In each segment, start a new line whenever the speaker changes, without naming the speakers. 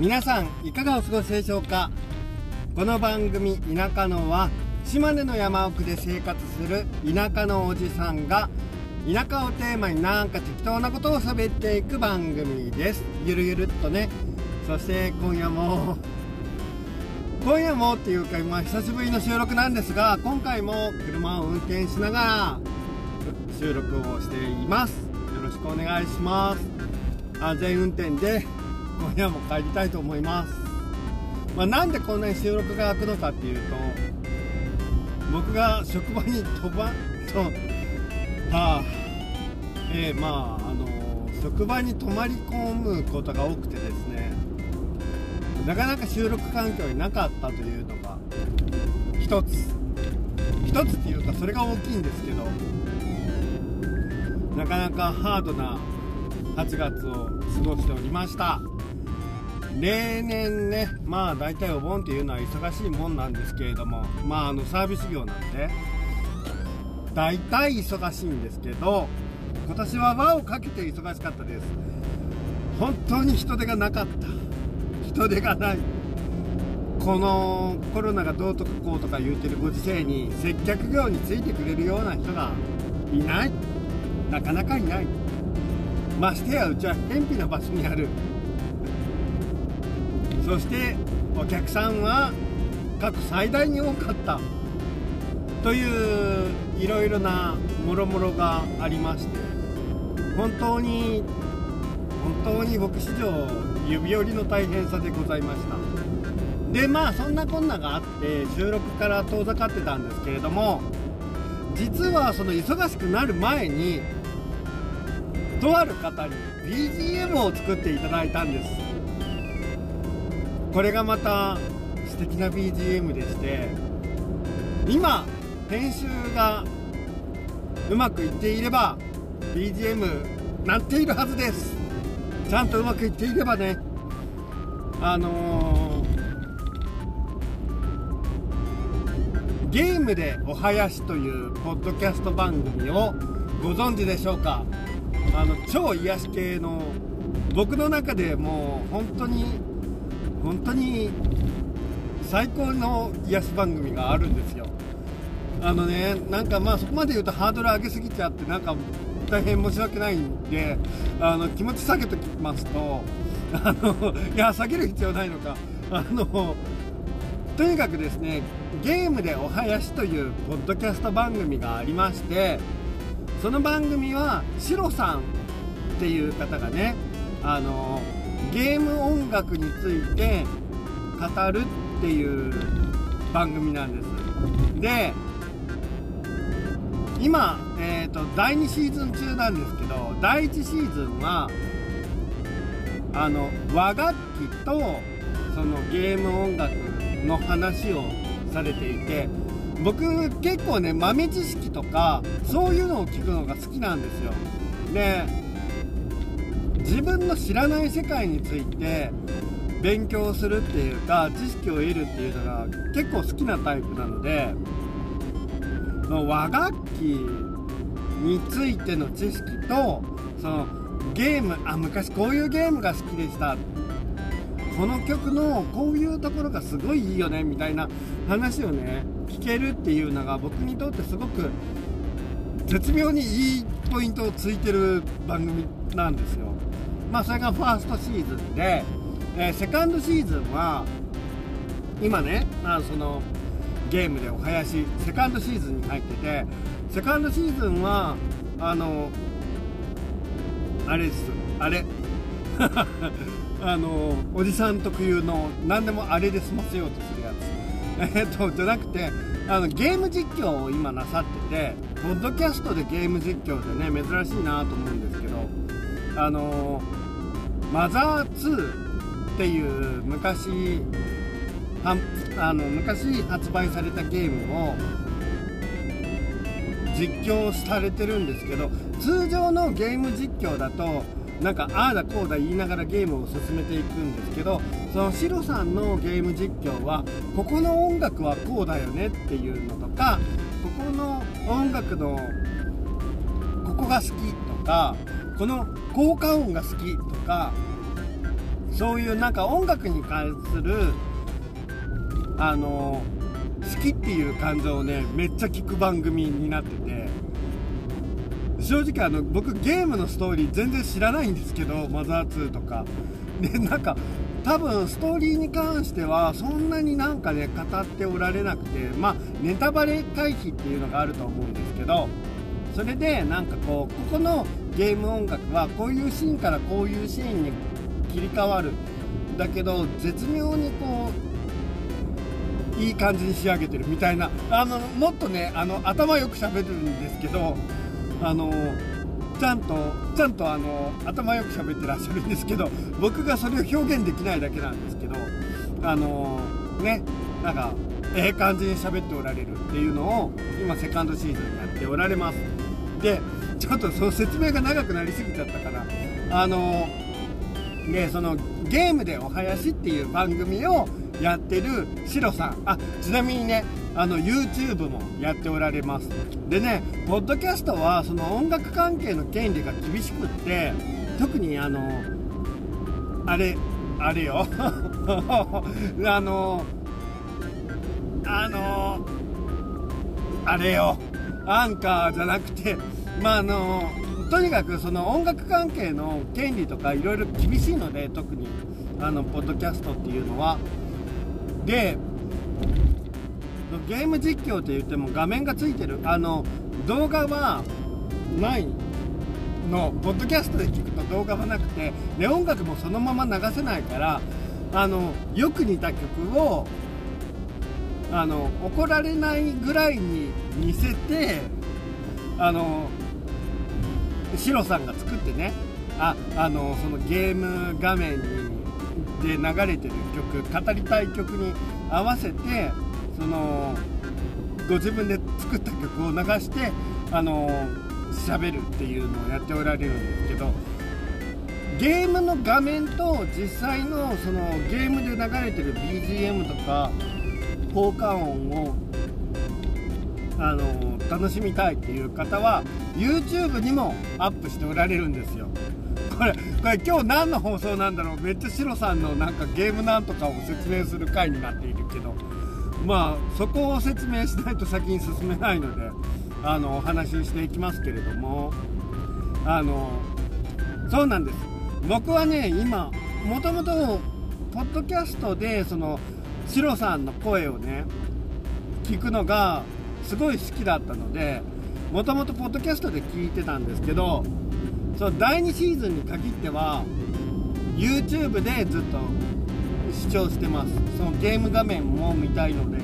皆さんいかがお過ごしでしょうか？この番組「田舎の」は島根の山奥で生活する田舎のおじさんが田舎をテーマになんか適当なことを喋っていく番組です。ゆるゆるっとね。そして今夜も今夜もっていうか今久しぶりの収録なんですが今回も車を運転しながら収録をしています。よろしくお願いします。安全運転で今夜も帰りたいと思います、まあ、なんでこんなに収録が開くのかっていうと僕が職場に飛ば とはあえー、まああの職場に泊まり込むことが多くてですねなかなか収録環境になかったというのが一つ。一つっていうかそれが大きいんですけどなかなかハードな8月を過ごしておりました。例年ねまあ大体お盆っていうのは忙しいもんなんですけれどもまああのサービス業なんで大体忙しいんですけど今年は輪をかけて忙しかったです。本当に人手がなかった。人手がない。このコロナがどうとかこうとか言うてるご時世に接客業についてくれるような人がいない。なかなかいない。ましてやうちは偏僻な場所にあるそしてお客さんは過去最大に多かったといういろいろなもろもろがありまして本当に本当に僕史上指折りの大変さでございました。でまあそんなこんながあって収録から遠ざかってたんですけれども実はその忙しくなる前にとある方に BGM を作っていただいたんです。これがまた素敵な BGM でして今編集がうまくいっていれば BGM なっているはずです。ちゃんとうまくいっていればね。あのー、ゲームでお囃子というポッドキャスト番組をご存知でしょうか。あの超癒し系の僕の中でもう本当に本当に最高の癒し番組があるんですよ。あのねなんかまあそこまで言うとハードル上げすぎちゃってなんか大変申し訳ないんであの気持ち下げときますとあのいや下げる必要ないのか。あのとにかくですねゲームでお囃子というポッドキャスト番組がありましてその番組はシロさんっていう方がねあのゲーム音楽について語るっていう番組なんです。で今、えーと、第2シーズン中なんですけど第1シーズンはあの和楽器とそのゲーム音楽の話をされていて僕結構ね豆知識とかそういうのを聞くのが好きなんですよ。で自分の知らない世界について勉強するっていうか知識を得るっていうのが結構好きなタイプなので和楽器についての知識とそのゲームあ昔こういうゲームが好きでした。この曲のこういうところがすごいいいよねみたいな話をね聞けるっていうのが僕にとってすごく絶妙にいいポイントをついてる番組なんですよ。まあそれがファーストシーズンで、えー、セカンドシーズンは今ねまあそのゲームでお囃子セカンドシーズンに入っててセカンドシーズンはあのあれです。あれ。あのおじさん特有の何でもあれで済ませようとするやつ。えっとじゃなくてあのゲーム実況を今なさっててポッドキャストでゲーム実況ってね珍しいなと思うんですけどあのマザー2っていう昔あの昔発売されたゲームを実況されてるんですけど通常のゲーム実況だとなんかああだこうだ言いながらゲームを進めていくんですけどそのシロさんのゲーム実況はここの音楽はこうだよねっていうのとかここの音楽のここが好きとかこの効果音が好きとかそういうなんか音楽に関するあの好きっていう感情をねめっちゃ聞く番組になってて正直あの僕ゲームのストーリー全然知らないんですけどマザー2とか。でなんか多分ストーリーに関してはそんなになんかね語っておられなくてまあネタバレ回避っていうのがあると思うんですけどそれでなんかこうここのゲーム音楽はこういうシーンからこういうシーンに切り替わる。だけど絶妙にこういい感じに仕上げてるみたいな。あのもっとねあの頭よく喋るんですけどあのちゃんとちゃんとあの頭よく喋ってらっしゃるんですけど僕がそれを表現できないだけなんですけどあのねなんかええ感じに喋っておられるっていうのを今セカンドシーズンやっておられます。でちょっとその説明が長くなりすぎちゃったからあのでそのゲームでお囃子っていう番組をやってるシロさん。あちなみにねあの YouTube もやっておられます。でねポッドキャストはその音楽関係の権利が厳しくって特にあのあれあれよ。あのあのあれよ。アンカーじゃなくてまああのとにかくその音楽関係の権利とかいろいろ厳しいので特にあのポッドキャストっていうのは。でゲーム実況って言っても画面がついてる。あの動画はないの。ポッドキャストで聞くと動画はなくてで音楽もそのまま流せないからあのよく似た曲をあの怒られないぐらいに似せてあのシロさんが作ってね。ああのそのゲーム画面にで流れてる曲語りたい曲に合わせてそのご自分で作った曲を流してあの喋るっていうのをやっておられるんですけどゲームの画面と実際のそのゲームで流れてる BGM とか効果音をあの楽しみたいっていう方は YouTube にもアップしておられるんですよ。これこれ今日何の放送なんだろうめっちゃシロさんのなんかゲームなんとかを説明する回になっているけどまあそこを説明しないと先に進めないのであのお話ししていきますけれどもあのそうなんです。僕はね今もともとポッドキャストでそのシロさんの声をね聞くのがすごい好きだったのでもともとポッドキャストで聞いてたんですけどその第2シーズンに限っては YouTube でずっと視聴してます。そのゲーム画面も見たいので。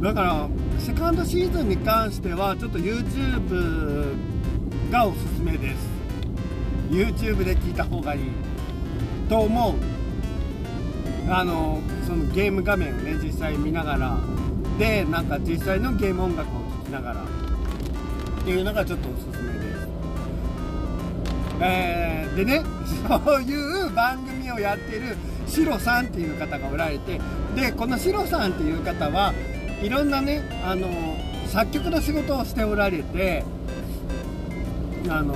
だからセカンドシーズンに関してはちょっと YouTube がおすすめです。YouTube で聞いた方がいい。と思う。あのそのゲーム画面をね実際見ながらでなんか実際のゲーム音楽を聴きながらっていうのがちょっとおすすめです。えー、でねそういう番組をやってるシロさんっていう方がおられてでこのシロさんっていう方はいろんなねあの作曲の仕事をしておられてあの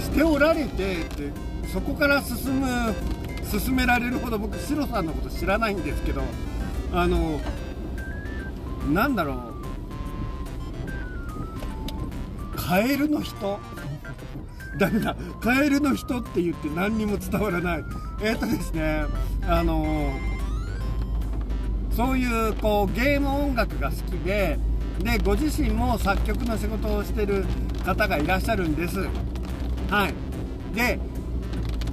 しておられてってそこから進む進められるほど僕シロさんのこと知らないんですけどあのなんだろう。カエルの人？ダメだ。カエルの人って言って何にも伝わらない。えっ、ー、とですねあのそういうこうゲーム音楽が好きででご自身も作曲の仕事をしてる方がいらっしゃるんです。はい。で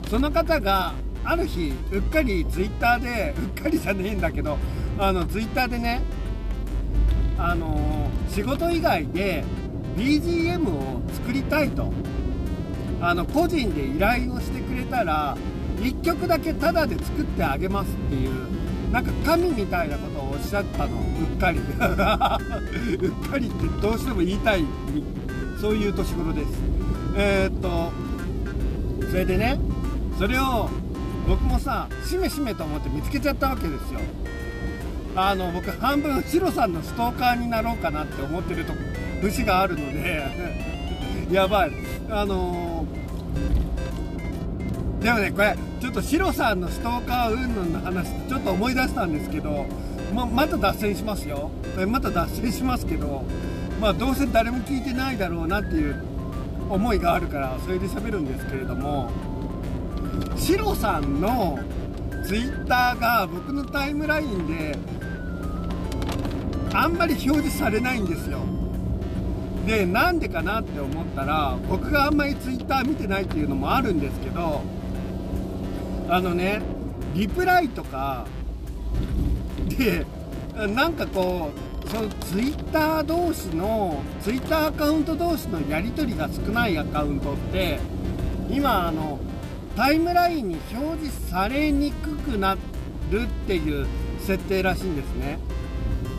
その方がある日うっかりツイッターでうっかりじゃねえんだけどあのツイッターでねあの仕事以外で BGM を作りたいとあの個人で依頼をしてくれたら1曲だけタダで作ってあげますっていうなんか神みたいなことをおっしゃったのうっかり。うっかりってどうしても言いたいそういう年頃です。えー、っとそれでねそれを僕もさしめしめと思って見つけちゃったわけですよ。あの僕半分シロさんのストーカーになろうかなって思ってると節があるので。やばい。あのでもねこれちょっとシロさんのストーカー云々の話ちょっと思い出したんですけどままた脱線しますよ。また脱線しますけどまあどうせ誰も聞いてないだろうなっていう思いがあるからそれで喋るんですけれども。シロさんのツイッターが僕のタイムラインであんまり表示されないんですよ。でなんでかなって思ったら僕があんまりツイッター見てないっていうのもあるんですけどあのねリプライとかでなんかこうそのツイッター同士のツイッターアカウント同士のやり取りが少ないアカウントって今あのタイムラインに表示されにくくなるっていう設定らしいんですね。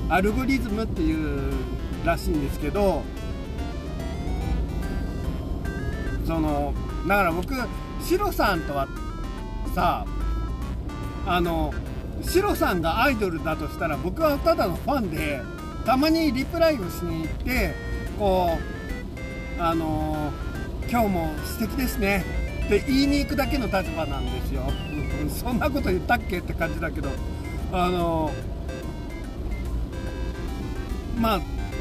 アルゴリズムっていうらしいんですけどそのだから僕シロさんとはさあのシロさんがアイドルだとしたら僕はただのファンでたまにリプライをしに行ってこうあの今日も素敵ですね。って言いに行くだけの立場なんですよ。そんなこと言ったっけって感じだけど。あのまあ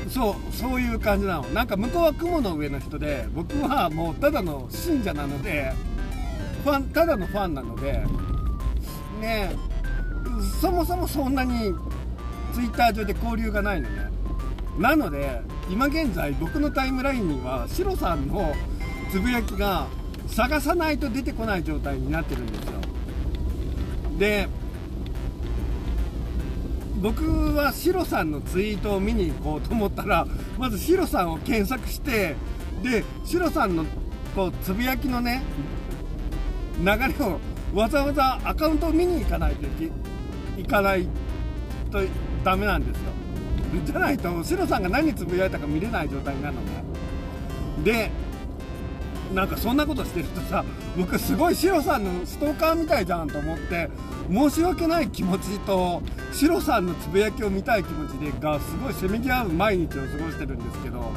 そうそういう感じなの。なんか向こうは雲の上の人で僕はもうただの信者なのでファンただのファンなのでねそもそもそんなに twitter 上で交流がないのね。なので今現在僕のタイムラインにはシロさんのつぶやきが探さないと出てこない状態になってるんですよ。で僕はシロさんのツイートを見に行こうと思ったらまずシロさんを検索してでシロさんのこうつぶやきのね流れをわざわざアカウントを見に行かないといかないとダメなんですよ。じゃないとシロさんが何つぶやいたか見れない状態になるのね。でなんかそんなことしてるとさ僕すごいシロさんのストーカーみたいじゃんと思って申し訳ない気持ちとシロさんのつぶやきを見たい気持ちでがすごいせめぎ合う毎日を過ごしてるんですけど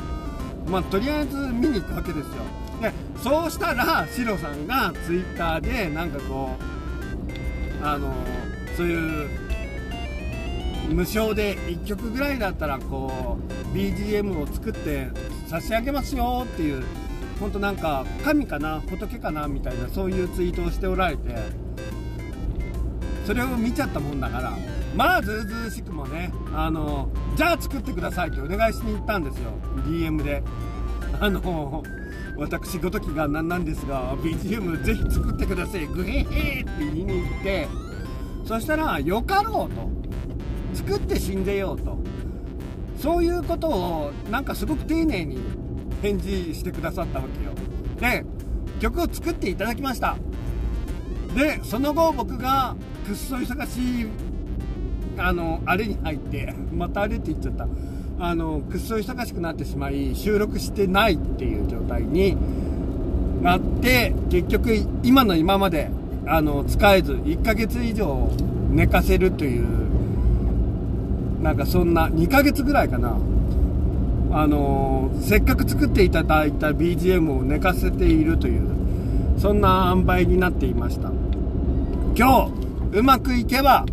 まあとりあえず見に行くわけですよ。でそうしたらシロさんがツイッターでなんかこうあのそういう無償で1曲ぐらいだったらこう BGM を作って差し上げますよっていう本当なんか神かな仏かなみたいなそういうツイートをしておられてそれを見ちゃったもんだからまあずうずうしくもねあのじゃあ作ってくださいってお願いしに行ったんですよ。DM で。あの私ごときが何なんですが BGM ぜひ作ってください。グヘヘって言いに行ってそしたらよかろうと。作って死んでようと。そういうことをなんかすごく丁寧に返事してくださったわけよ。で曲を作っていただきました。でその後僕がくっそ忙しいあのあれに入ってまたあれって言っちゃった。あのくっそ忙しくなってしまい収録してないっていう状態になって結局今の今まであの使えず1ヶ月以上寝かせるというなんかそんな2ヶ月ぐらいかな。あのせっかく作っていただいた BGM を寝かせているというそんな塩梅になっていました。今日うまくいけば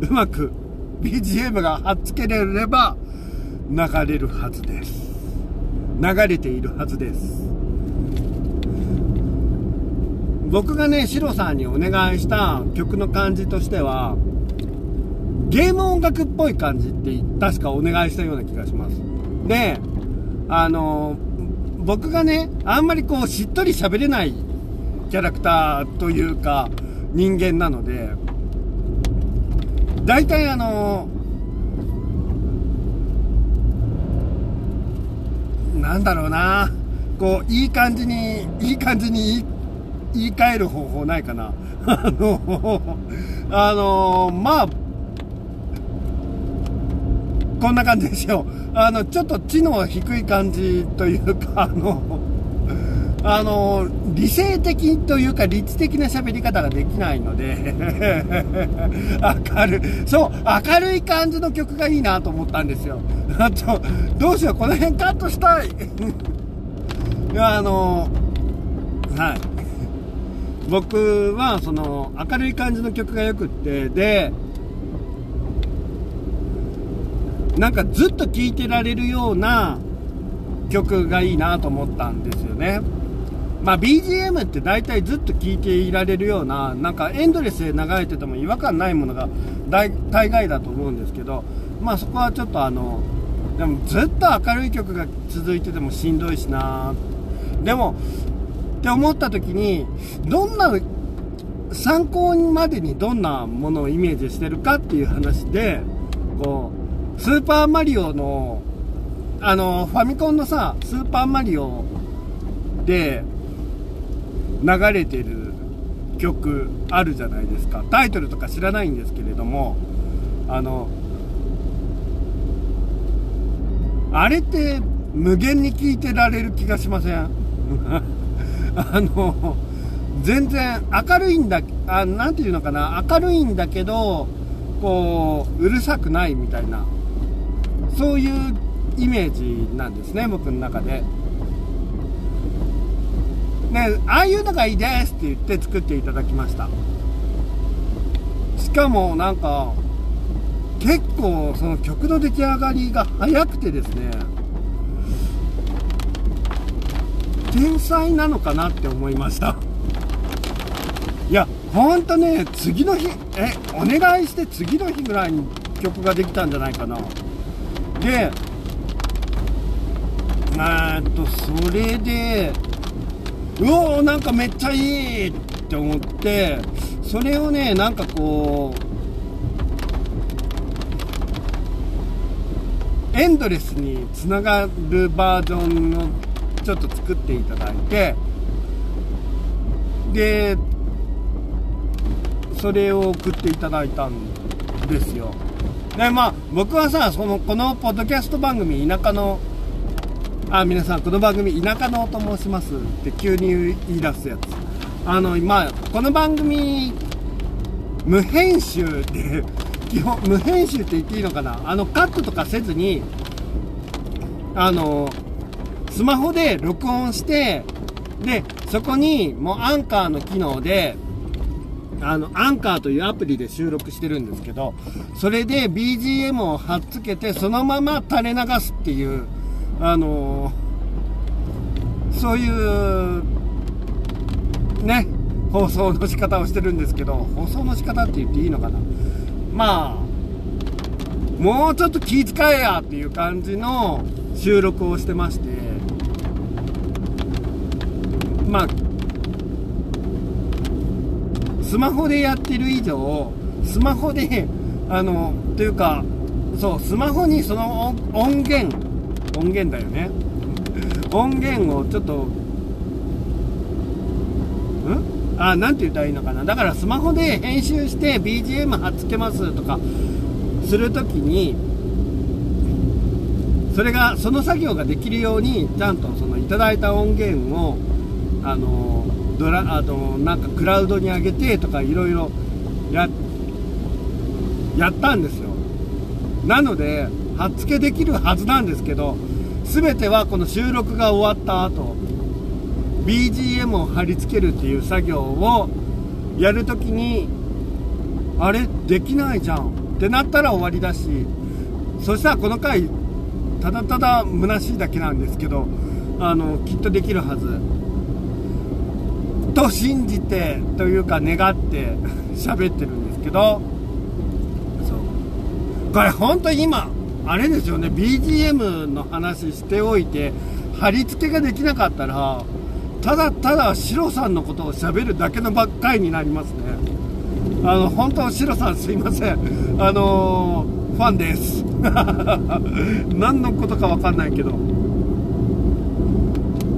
うまく BGM がはっつけれれば流れるはずです。流れているはずです。僕がねシロさんにお願いした曲の感じとしてはゲーム音楽っぽい感じって確かお願いしたような気がします。で、あの、僕がね、あんまりこうしっとり喋れないキャラクターというか人間なので、大体あの、なんだろうな、こう、いい感じに、いい感じに言い換える方法ないかな。あの、あの、まあ、こんな感じですよ。あの、ちょっと知能低い感じというか、あの、あの、理性的というか、理知的な喋り方ができないので 明るい、そう、明るい感じの曲がいいなと思ったんですよ。あと、どうしよう、この辺カットしたい。あの、はい。僕はその明るい感じの曲がよくってでなんかずっと聴いてられるような曲がいいなと思ったんですよね。まあ、BGM って大体ずっと聴いていられるような、なんかエンドレスで流れてても違和感ないものが大大概だと思うんですけど、まあそこはちょっとあの、でもずっと明るい曲が続いててもしんどいしなでも、って思った時に、どんな、参考までにどんなものをイメージしてるかっていう話で、こう、スーパーマリオの、あの、ファミコンのさ、スーパーマリオで流れてる曲あるじゃないですか。タイトルとか知らないんですけれども、あの、あれって無限に聴いてられる気がしません？あの、全然明るいんだ、あなんていうのかな、明るいんだけど、こう、うるさくないみたいな、そういうイメージなんですね、僕の中で。ね、ああいうのがいいですって言って作っていただきました。しかもなんか、結構その曲の出来上がりが早くてですね、天才なのかなって思いましたいやほんとね次の日えお願いして次の日ぐらいに曲ができたんじゃないかなでえっとそれでうおーなんかめっちゃいいって思ってそれをねなんかこうエンドレスにつながるバージョンのちょっと作っていただいてでそれを送っていただいたんですよ。でまあ僕はさそのこのポッドキャスト番組田舎のあ皆さんこの番組田舎のと申しますって急に言い出すやつ。あのまあこの番組無編集で 基本無編集って言っていいのかな？あのカットとかせずにあのスマホで録音して、で、そこにもうアンカーの機能で、あの、アンカーというアプリで収録してるんですけど、それで BGM を貼っつけて、そのまま垂れ流すっていう、あのー、そういう、ね、放送の仕方をしてるんですけど、放送の仕方って言っていいのかな。まあ、もうちょっと気遣えやっていう感じの収録をしてまして、まあスマホでやってる以上スマホであのというかそうスマホにその音源音源だよね。音源をちょっとん？あなんて言ったらいいのかな。だからスマホで編集して BGM 貼っつけますとかするときにそれがその作業ができるようにちゃんとそのいただいた音源をあのドラあとなんかクラウドに上げてとかいろいろやったんですよ。なので貼っ付けできるはずなんですけど全てはこの収録が終わった後 BGM を貼り付けるっていう作業をやるときにあれできないじゃんってなったら終わりだしそしたらこの回ただただ虚しいだけなんですけどあのきっとできるはず。と信じてというか願って 喋ってるんですけどそう。これ本当に今あれですよね。BGM の話しておいて貼り付けができなかったらただただシロさんのことを喋るだけのばっかりになりますね。あの本当シロさんすいません。あのー、ファンです。何のことか分かんないけど。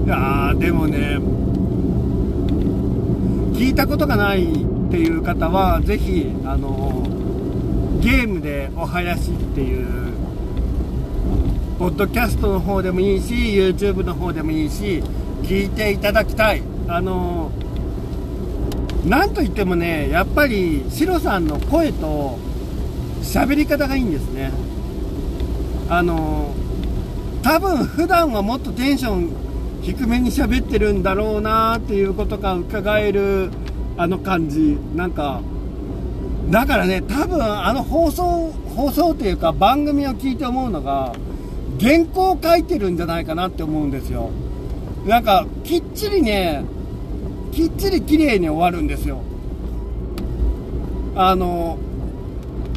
いやーでもね聞いたことがないっていう方は、ぜひ、あの、ゲームでお囃子っていう、ポッドキャストの方でもいいし、YouTube の方でもいいし、聞いていただきたい。あの、なんといってもね、やっぱり、シロさんの声と喋り方がいいんですね。あの、多分普段はもっとテンション低めに喋ってるんだろうなっていうことが伺えるあの感じなんかだからね多分あの放送放送っていうか番組を聞いて思うのが原稿を書いてるんじゃないかなって思うんですよ。なんかきっちりねきっちり綺麗に終わるんですよ。あの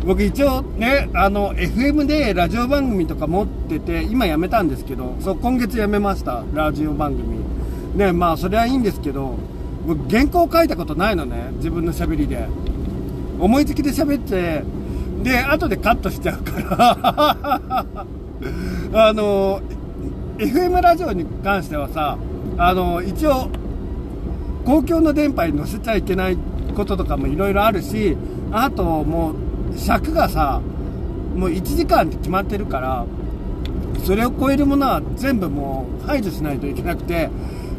僕一応ねあの FM でラジオ番組とか持ってて今やめたんですけどそう今月やめましたラジオ番組。ねまあそれはいいんですけど僕原稿書いたことないのね自分のしゃべりで。思いつきで喋ってで後でカットしちゃうから。あの FM ラジオに関してはさあの一応公共の電波に乗せちゃいけないこととかもいろいろあるしあともう尺がさもう1時間って決まってるからそれを超えるものは全部もう排除しないといけなくて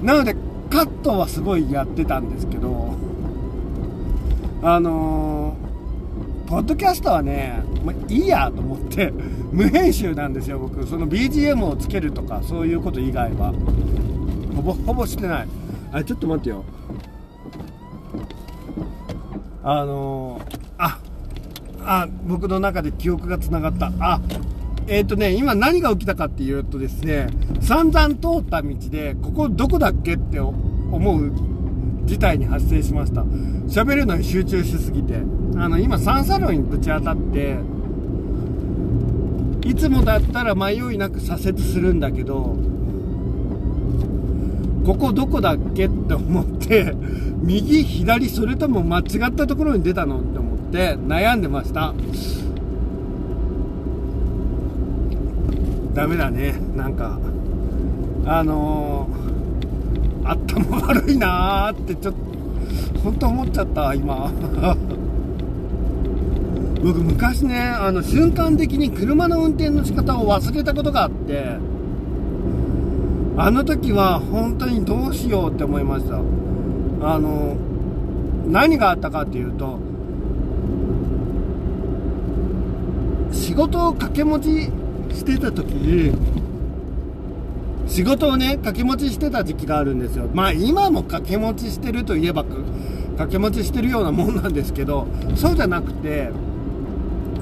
なのでカットはすごいやってたんですけどあのー、ポッドキャストはね、まあ、いいやと思って無編集なんですよ僕。その BGM をつけるとかそういうこと以外は。ほぼほぼしてない。あれちょっと待ってよ。あのー、あ僕の中で記憶がつながった。あえっ、ー、とね今何が起きたかっていうとですね散々通った道でここどこだっけって思う事態に発生しました。喋るのに集中しすぎて。あの今三叉路にぶち当たっていつもだったら迷いなく左折するんだけどここどこだっけって思って右左それとも間違ったところに出たのって思って。悩んでました。ダメだね。なんかあのー、頭悪いなーってちょっと本当思っちゃった今。僕昔ねあの瞬間的に車の運転の仕方を忘れたことがあってあの時は本当にどうしようって思いました。あの何があったかっていうと仕事を掛け持ちしてた時に仕事をね掛け持ちしてた時期があるんですよ。まあ今も掛け持ちしてるといえば掛け持ちしてるようなもんなんですけどそうじゃなくて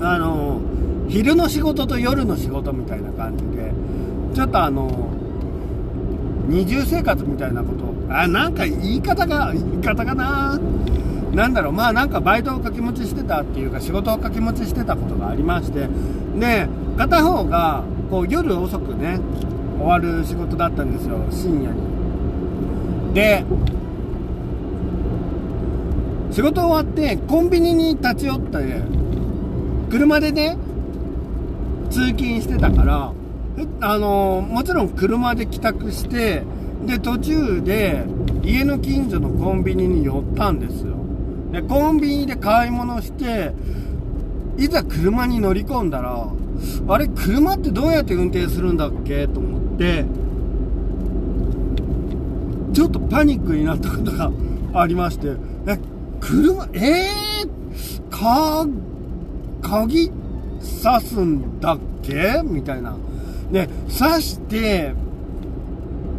あの昼の仕事と夜の仕事みたいな感じでちょっとあの二重生活みたいなことあなんか言い方が言い方かな。なんだろうまあなんかバイトを掛け持ちしてたっていうか仕事を掛け持ちしてたことがありましてで片方がこう夜遅くね終わる仕事だったんですよ深夜に。で仕事終わってコンビニに立ち寄って車でね通勤してたからあのもちろん車で帰宅してで途中で家の近所のコンビニに寄ったんですよ。でコンビニで買い物していざ車に乗り込んだらあれ車ってどうやって運転するんだっけと思ってちょっとパニックになったことがありましてえ車えー、か鍵刺すんだっけ？みたいな。で、刺して、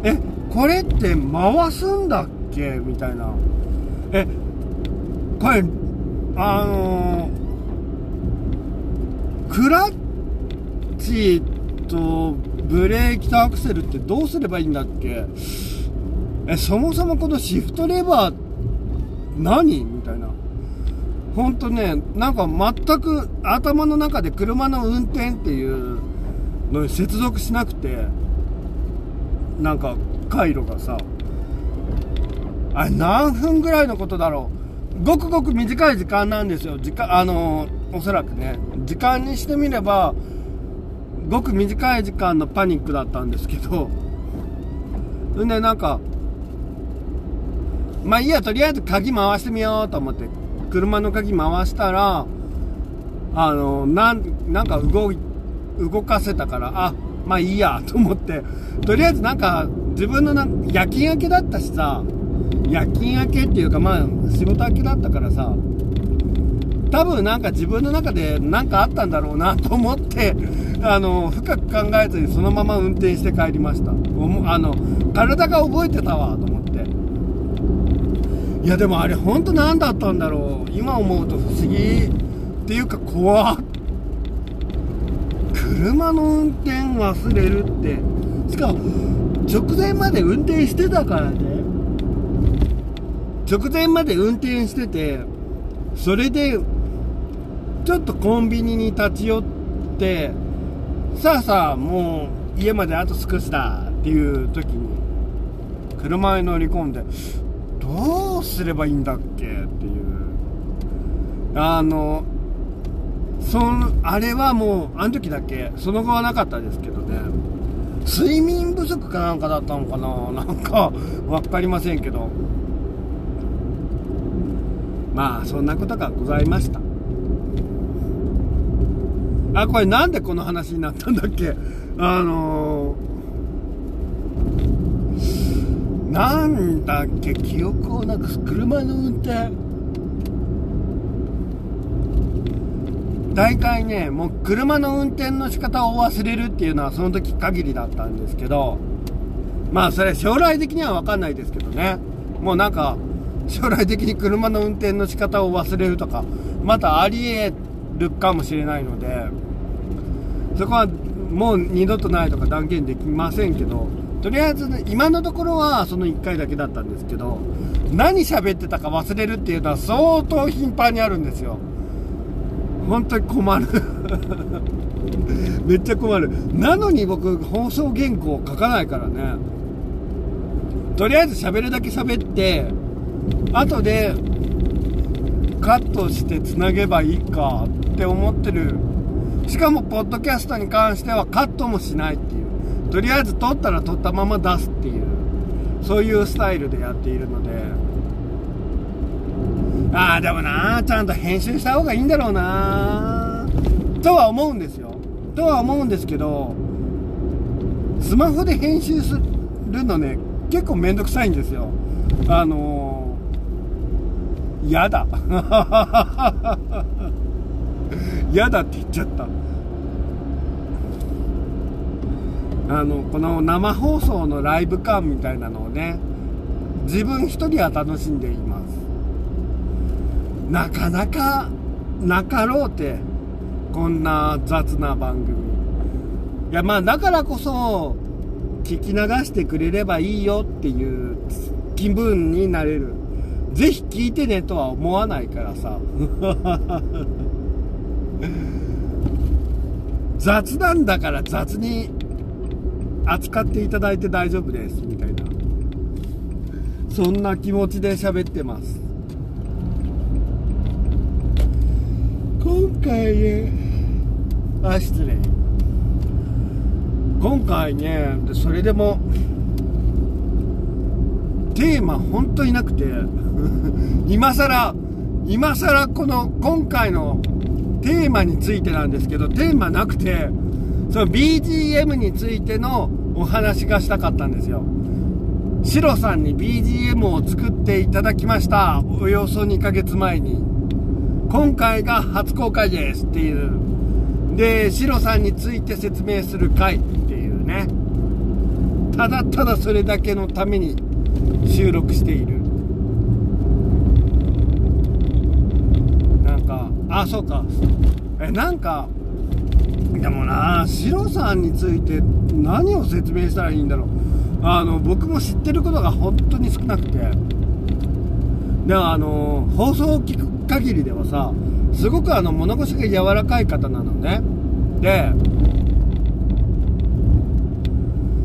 え、これって回すんだっけ？みたいな。え、これ、あのー、クラッチとブレーキとアクセルってどうすればいいんだっけ？え、そもそもこのシフトレバー何？みたいな。ほんとね、なんか全く頭の中で車の運転っていうのに接続しなくてなんか回路がさ。あれ何分ぐらいのことだろう？ごくごく短い時間なんですよ。時間あのおそらくね。時間にしてみればごく短い時間のパニックだったんですけど。んでなんかまあいいやとりあえず鍵回してみようと思って車の鍵回したらあのなんなんか動い動かせたから、あ、まあいいやと思って、とりあえずなんか自分のな夜勤明けだったしさ、夜勤明けっていうかまあ仕事明けだったからさ、多分なんか自分の中で何かあったんだろうなと思って、あの、深く考えずにそのまま運転して帰りました。あの、体が覚えてたわと思って。いやでもあれ本当何だったんだろう今思うと不思議っていうか怖っ車の運転忘れるってしかも直前まで運転してたからね直前まで運転しててそれでちょっとコンビニに立ち寄ってさあさあもう家まであと少しだっていう時に車に乗り込んでどうすればいいんだっけ？っていう。あのそのあれはもうあの時だけ？その後はなかったですけどね。睡眠不足かなんかだったのかな？なんか分かりませんけど。まあそんなことがございました。あこれなんでこの話になったんだっけ？あのー、なんだっけ？記憶をなくす。車の運転。大体ねもう車の運転の仕方を忘れるっていうのはその時限りだったんですけどまあそれ将来的には分かんないですけどね。もうなんか将来的に車の運転の仕方を忘れるとかまたあり得るかもしれないのでそこはもう二度とないとか断言できませんけどとりあえず、ね、今のところはその1回だけだったんですけど何喋ってたか忘れるっていうのは相当頻繁にあるんですよ。本当に困る。めっちゃ困る。なのに僕放送原稿書かないからね。とりあえず喋るだけ喋って後でカットしてつなげばいいかって思ってる。しかもポッドキャストに関してはカットもしないっていう。とりあえず撮ったら撮ったまま出すっていう。そういうスタイルでやっているので。ああでもなちゃんと編集した方がいいんだろうなとは思うんですよ。とは思うんですけどスマホで編集するのね結構めんどくさいんですよ。あのー、嫌だ。嫌だって言っちゃった。あのこの生放送のライブ感みたいなのをね自分一人は楽しんでいます。なかなかなかろうてこんな雑な番組。いやまあだからこそ聞き流してくれればいいよっていう気分になれる。ぜひ聞いてねとは思わないからさ。雑なんだから雑に扱っていただいて大丈夫ですみたいな。そんな気持ちで喋ってます。今回ねあ失礼。今回ねそれでもテーマ本当になくて 今更今更この今回のテーマについてなんですけどテーマなくてその BGM についてのお話がしたかったんですよシロさんに BGM を作っていただきましたおよそ2ヶ月前に今回が初公開ですっていう。で、シロさんについて説明する回っていうね。ただただそれだけのために収録している。なんか、あ、そうか。え、なんか、でもな、シロさんについて何を説明したらいいんだろう。あの、僕も知ってることが本当に少なくて。でもあの、放送を聞く限りではさすごくあの物腰が柔らかい方なのねで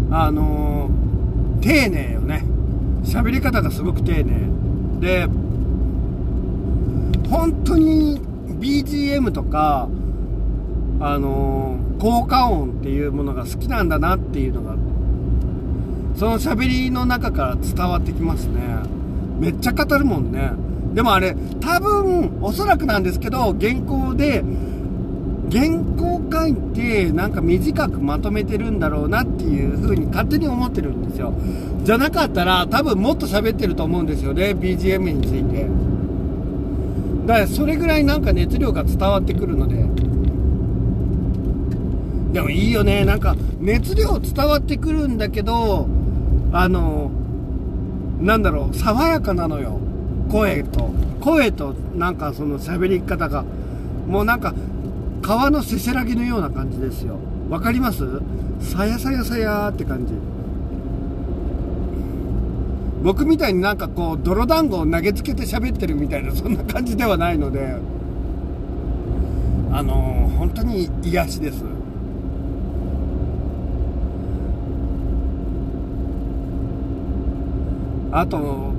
あの、丁寧よね喋り方がすごく丁寧。で本当に BGM とかあのー、効果音っていうものが好きなんだなっていうのがその喋りの中から伝わってきますね。めっちゃ語るもんね。でもあれ、多分、おそらくなんですけど、原稿で、原稿書いて、なんか短くまとめてるんだろうなっていう風に勝手に思ってるんですよ。じゃなかったら、多分もっと喋ってると思うんですよね、BGM について。だから、それぐらいなんか熱量が伝わってくるので。でもいいよね、なんか、熱量伝わってくるんだけど、あの、なんだろう、爽やかなのよ。声と声となんかその喋り方がもうなんか川のせせらぎのような感じですよ。わかります？さやさやさやって感じ。僕みたいになんかこう泥団子を投げつけて喋ってるみたいなそんな感じではないので。あのー、本当に癒しです。あと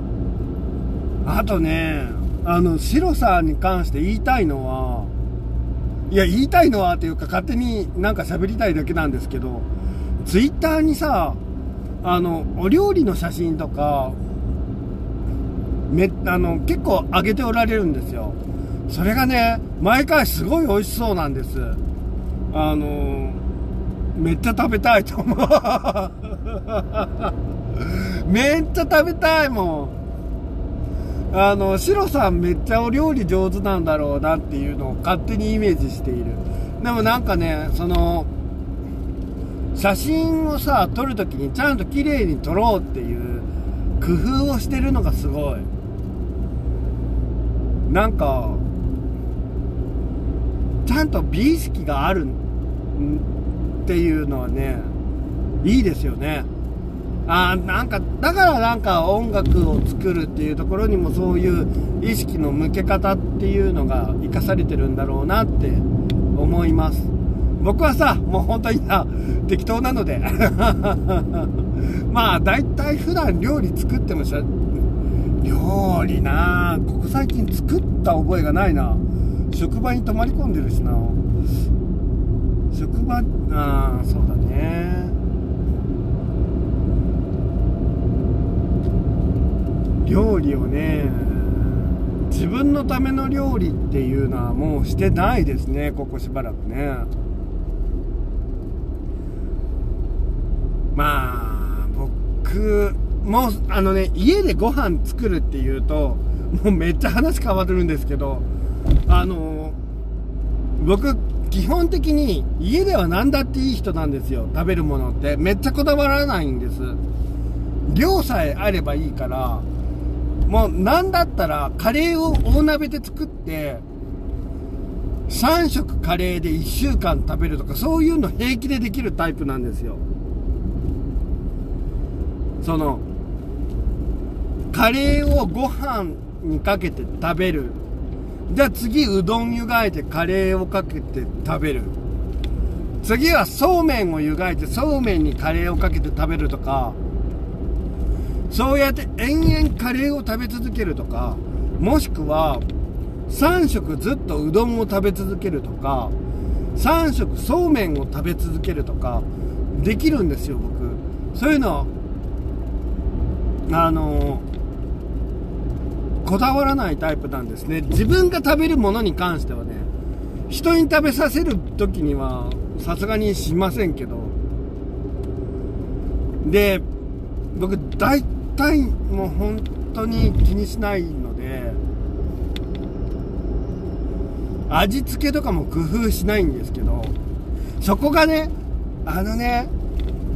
あとねあの白さに関して言いたいのはいや言いたいのはっていうか勝手になんか喋りたいだけなんですけどツイッターにさあのお料理の写真とかめあの結構上げておられるんですよ。それがね毎回すごい美味しそうなんです。あのめっちゃ食べたいと思う。めっちゃ食べたいもん。あの、シロさんめっちゃお料理上手なんだろうなっていうのを勝手にイメージしている。でもなんかね、その、写真をさ、撮るときにちゃんと綺麗に撮ろうっていう工夫をしてるのがすごい。なんか、ちゃんと美意識があるっていうのはね、いいですよね。あなんかだからなんか音楽を作るっていうところにもそういう意識の向け方っていうのが生かされてるんだろうなって思います。僕はさもう本当にさ適当なので。まあ大体普段料理作ってもし料理なここ最近作った覚えがないな。職場に泊まり込んでるしな。職場ああそうだね。料理をね自分のための料理っていうのはもうしてないですねここしばらくね。まあ僕もうあのね家でご飯作るっていうともうめっちゃ話変わるんですけどあの僕基本的に家では何だっていい人なんですよ食べるものって。めっちゃこだわらないんです。量さえあればいいからもうなんだったらカレーを大鍋で作って、3食カレーで1週間食べるとか、そういうの平気でできるタイプなんですよ。その、カレーをご飯にかけて食べる。じゃあ次うどん湯がいてカレーをかけて食べる。次はそうめんを湯がいてそうめんにカレーをかけて食べるとか、そうやって延々カレーを食べ続けるとか、もしくは、3食ずっとうどんを食べ続けるとか、3食そうめんを食べ続けるとか、できるんですよ、僕。そういうの、あのこだわらないタイプなんですね。自分が食べるものに関してはね、人に食べさせる時には、さすがにしませんけど。で、僕、大対も本当に気にしないので味付けとかも工夫しないんですけどそこがねあのね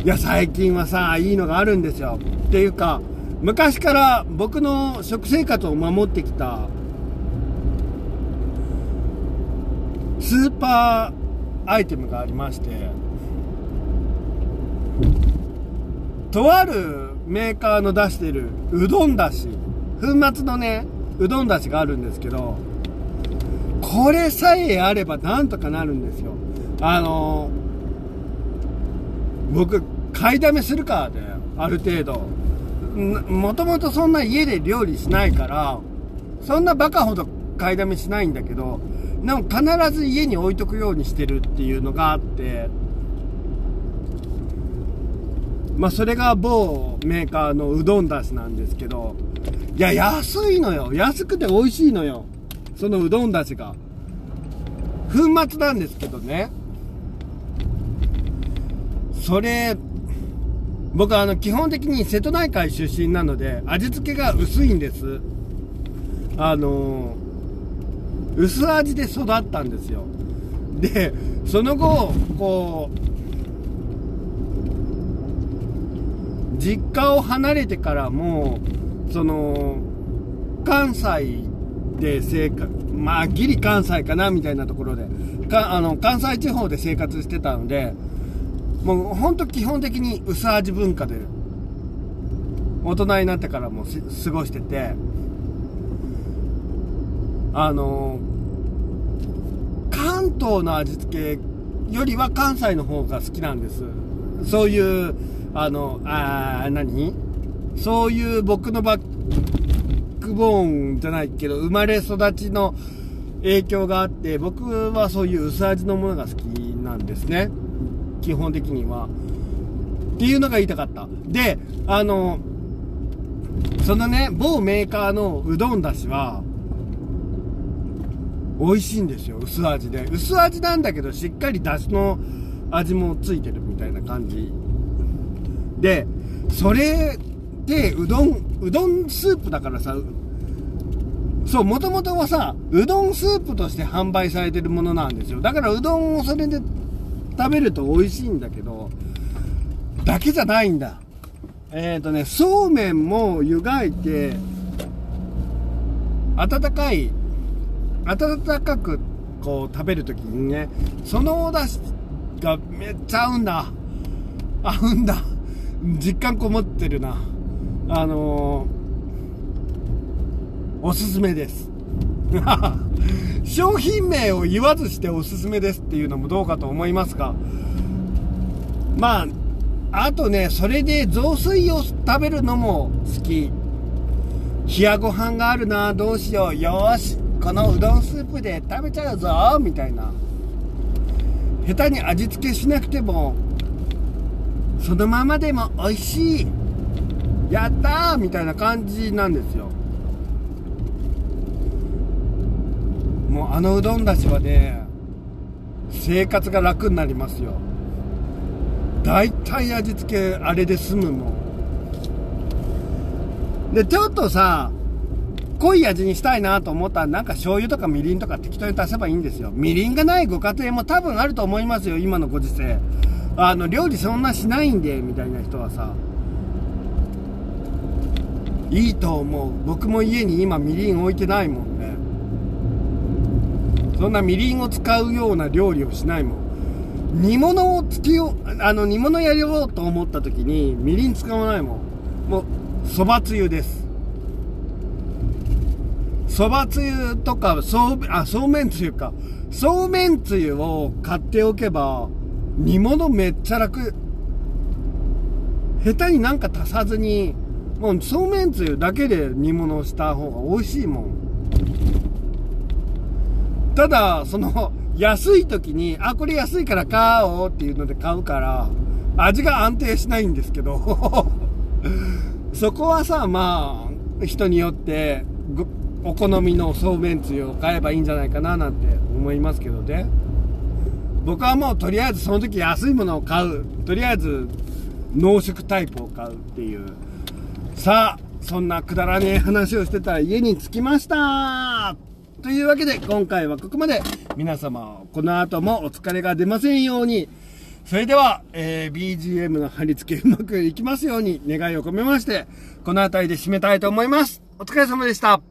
いや最近はさいいのがあるんですよ。っていうか昔から僕の食生活を守ってきたスーパーアイテムがありましてとあるメーカーの出してるうどんだし、粉末のね、うどんだしがあるんですけど、これさえあればなんとかなるんですよ。あのー、僕、買いだめするからで、ある程度。もともとそんな家で料理しないから、そんなバカほど買いだめしないんだけど、でも必ず家に置いとくようにしてるっていうのがあって、まあ、それが某メーカーのうどんだしなんですけど、いや、安いのよ。安くて美味しいのよ。そのうどんだしが。粉末なんですけどね。それ、僕はあの、基本的に瀬戸内海出身なので、味付けが薄いんです。あの薄味で育ったんですよ。で、その後、こう、実家を離れてからもその関西で生活まあギリ関西かなみたいなところでかあの関西地方で生活してたのでもうほんと基本的に薄味文化で大人になってからも過ごしててあの関東の味付けよりは関西の方が好きなんです。そういうあのあ何？そういう僕のバックボーンじゃないけど生まれ育ちの影響があって僕はそういう薄味のものが好きなんですね。基本的には。っていうのが言いたかった。であのそのね某メーカーのうどんだしは美味しいんですよ薄味で。薄味なんだけどしっかりだしの味もついてるみたいな感じでそれでうどんうどんスープだからさそうもともとはさうどんスープとして販売されてるものなんですよ。だからうどんをそれで食べると美味しいんだけどだけじゃないんだ。えっ、ー、とねそうめんも湯がいて温かい温かくこう食べるときにねそのお出汁がめっちゃ合うんだ。合うんだ。実感こもってるな。あのー、おすすめです。商品名を言わずしておすすめですっていうのもどうかと思いますがまああとねそれで雑炊を食べるのも好き。冷やご飯があるなどうしよう。よしこのうどんスープで食べちゃうぞみたいな。下手に味付けしなくてもそのままでも美味しい。やったー！みたいな感じなんですよ。もうあのうどんだしはね生活が楽になりますよ。大体味付けあれで済むもん。でちょっとさ濃い味にしたいなと思ったらなんか醤油とかみりんとか適当に足せばいいんですよ。みりんがないご家庭も多分あると思いますよ今のご時世。あの料理そんなしないんでみたいな人はさいいと思う。僕も家に今みりん置いてないもんね。そんなみりんを使うような料理をしないもん。煮物をつけようあの煮物やろうと思った時にみりん使わないもん。もうそばつゆです。そばつゆとかそうあそうめんつゆか。そうめんつゆを買っておけば煮物めっちゃ楽。下手になんか足さずにもうそうめんつゆだけで煮物をした方が美味しいもん。ただその安い時にあこれ安いから買おうっていうので買うから味が安定しないんですけど そこはさまあ人によってお好みのそうめんつゆを買えばいいんじゃないかななんて思いますけどね。僕はもうとりあえずその時安いものを買う。とりあえず濃縮タイプを買うっていう。さあそんなくだらねえ話をしてたら家に着きました。というわけで今回はここまで皆様この後もお疲れが出ませんように。それでは、えー、BGM の貼り付けうまくいきますように願いを込めましてこの辺りで締めたいと思います。お疲れ様でした。